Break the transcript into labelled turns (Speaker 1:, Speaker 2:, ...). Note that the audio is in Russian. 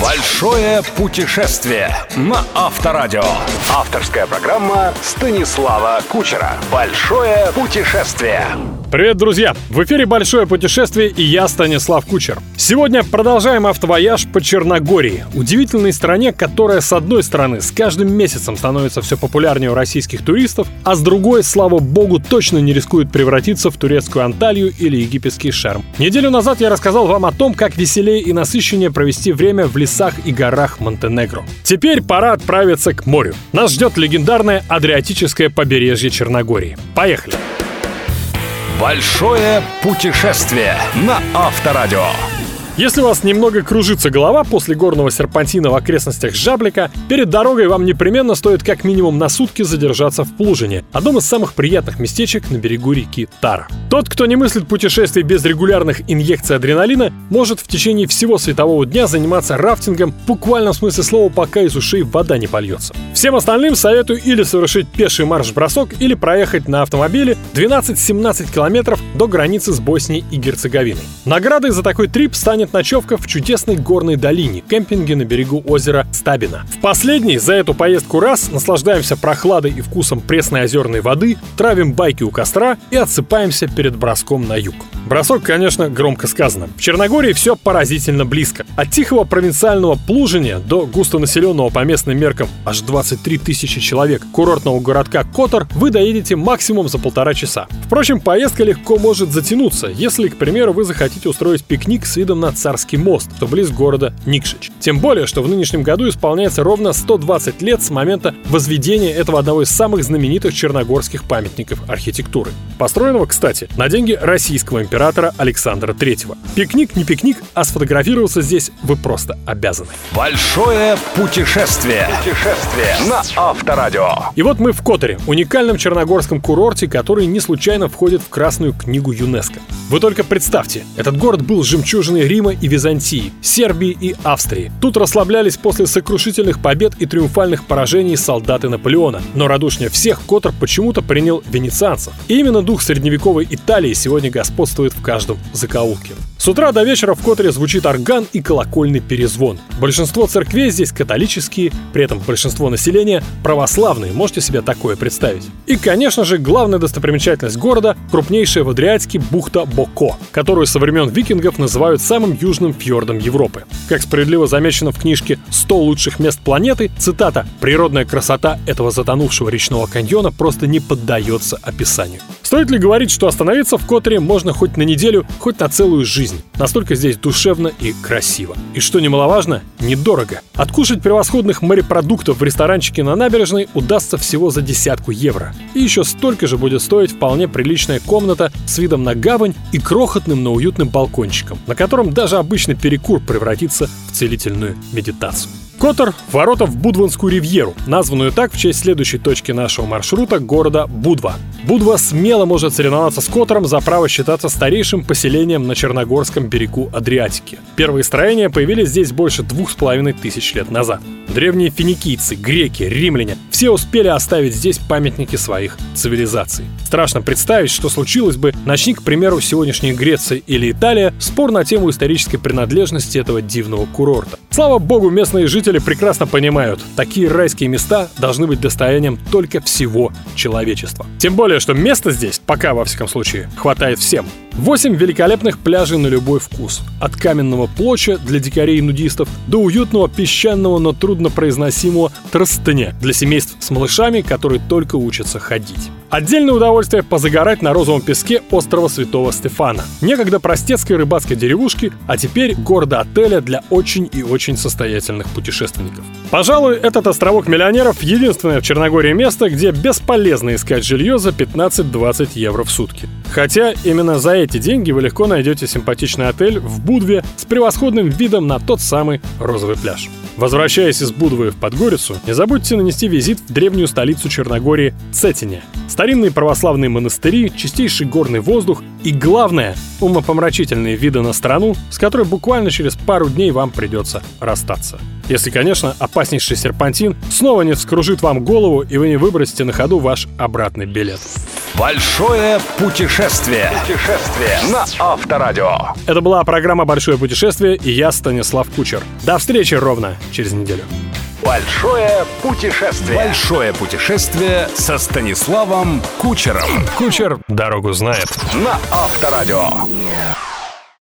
Speaker 1: Большое путешествие на Авторадио. Авторская программа Станислава Кучера. Большое путешествие.
Speaker 2: Привет, друзья! В эфире «Большое путешествие» и я, Станислав Кучер. Сегодня продолжаем автовояж по Черногории, удивительной стране, которая, с одной стороны, с каждым месяцем становится все популярнее у российских туристов, а с другой, слава богу, точно не рискует превратиться в турецкую Анталию или египетский Шерм. Неделю назад я рассказал вам о том, как веселее и насыщеннее провести время в лесах и горах Монтенегро. Теперь пора отправиться к морю. Нас ждет легендарное Адриатическое побережье Черногории. Поехали!
Speaker 1: Большое путешествие на Авторадио.
Speaker 2: Если у вас немного кружится голова после горного серпантина в окрестностях Жаблика, перед дорогой вам непременно стоит как минимум на сутки задержаться в Плужине, одном из самых приятных местечек на берегу реки Тара. Тот, кто не мыслит путешествий без регулярных инъекций адреналина, может в течение всего светового дня заниматься рафтингом в буквальном смысле слова, пока из ушей вода не польется. Всем остальным советую или совершить пеший марш-бросок, или проехать на автомобиле 12-17 километров до границы с Боснией и Герцеговиной. Наградой за такой трип станет станет ночевка в чудесной горной долине, кемпинге на берегу озера Стабина. В последний за эту поездку раз наслаждаемся прохладой и вкусом пресной озерной воды, травим байки у костра и отсыпаемся перед броском на юг. Бросок, конечно, громко сказано. В Черногории все поразительно близко. От тихого провинциального Плужине до густонаселенного по местным меркам аж 23 тысячи человек курортного городка Котор вы доедете максимум за полтора часа. Впрочем, поездка легко может затянуться, если, к примеру, вы захотите устроить пикник с видом на Царский мост, что близ города Никшич. Тем более, что в нынешнем году исполняется ровно 120 лет с момента возведения этого одного из самых знаменитых черногорских памятников архитектуры. Построенного, кстати, на деньги российского императора Александра III. Пикник не пикник, а сфотографироваться здесь вы просто обязаны.
Speaker 1: Большое путешествие. Путешествие на Авторадио.
Speaker 2: И вот мы в Которе, уникальном черногорском курорте, который не случайно входит в Красную книгу ЮНЕСКО. Вы только представьте, этот город был жемчужиной Рима Рима и Византии, Сербии и Австрии. Тут расслаблялись после сокрушительных побед и триумфальных поражений солдаты Наполеона. Но радушнее всех Котор почему-то принял венецианцев. И именно дух средневековой Италии сегодня господствует в каждом закоулке. С утра до вечера в Которе звучит орган и колокольный перезвон. Большинство церквей здесь католические, при этом большинство населения православные, можете себе такое представить. И, конечно же, главная достопримечательность города – крупнейшая в Адриатике бухта Боко, которую со времен викингов называют самым южным фьордом Европы. Как справедливо замечено в книжке «100 лучших мест планеты», цитата «Природная красота этого затонувшего речного каньона просто не поддается описанию». Стоит ли говорить, что остановиться в Которе можно хоть на неделю, хоть на целую жизнь? Настолько здесь душевно и красиво. И что немаловажно, недорого. Откушать превосходных морепродуктов в ресторанчике на набережной удастся всего за десятку евро. И еще столько же будет стоить вполне приличная комната с видом на гавань и крохотным, но уютным балкончиком, на котором даже обычный перекур превратится в целительную медитацию. Котор – ворота в Будванскую ривьеру, названную так в честь следующей точки нашего маршрута – города Будва. Будва смело может соревноваться с Котором за право считаться старейшим поселением на Черногорском берегу Адриатики. Первые строения появились здесь больше двух с половиной тысяч лет назад. Древние финикийцы, греки, римляне – все успели оставить здесь памятники своих цивилизаций. Страшно представить, что случилось бы, начни, к примеру, сегодняшняя Греция или Италия, спор на тему исторической принадлежности этого дивного курорта. Слава богу, местные жители прекрасно понимают, такие райские места должны быть достоянием только всего человечества. Тем более, что места здесь, пока во всяком случае, хватает всем. Восемь великолепных пляжей на любой вкус. От каменного плоча для дикарей и нудистов до уютного песчаного, но труднопроизносимого тростыня для семейств с малышами, которые только учатся ходить. Отдельное удовольствие позагорать на розовом песке острова Святого Стефана. Некогда простецкой рыбацкой деревушки, а теперь города-отеля для очень и очень состоятельных путешественников. Пожалуй, этот островок миллионеров единственное в Черногории место, где бесполезно искать жилье за 15-20 евро в сутки. Хотя именно за эти деньги вы легко найдете симпатичный отель в Будве с превосходным видом на тот самый розовый пляж. Возвращаясь из Будвы в Подгорицу, не забудьте нанести визит в древнюю столицу Черногории Цетине. Старинные православные монастыри, чистейший горный воздух и, главное, умопомрачительные виды на страну, с которой буквально через пару дней вам придется расстаться. Если, конечно, опаснейший серпантин снова не вскружит вам голову и вы не выбросите на ходу ваш обратный билет.
Speaker 1: Большое путешествие. Путешествие на Авторадио.
Speaker 2: Это была программа «Большое путешествие» и я, Станислав Кучер. До встречи ровно через неделю.
Speaker 1: Большое путешествие. Большое путешествие со Станиславом Кучером.
Speaker 2: Кучер дорогу знает.
Speaker 1: На Авторадио.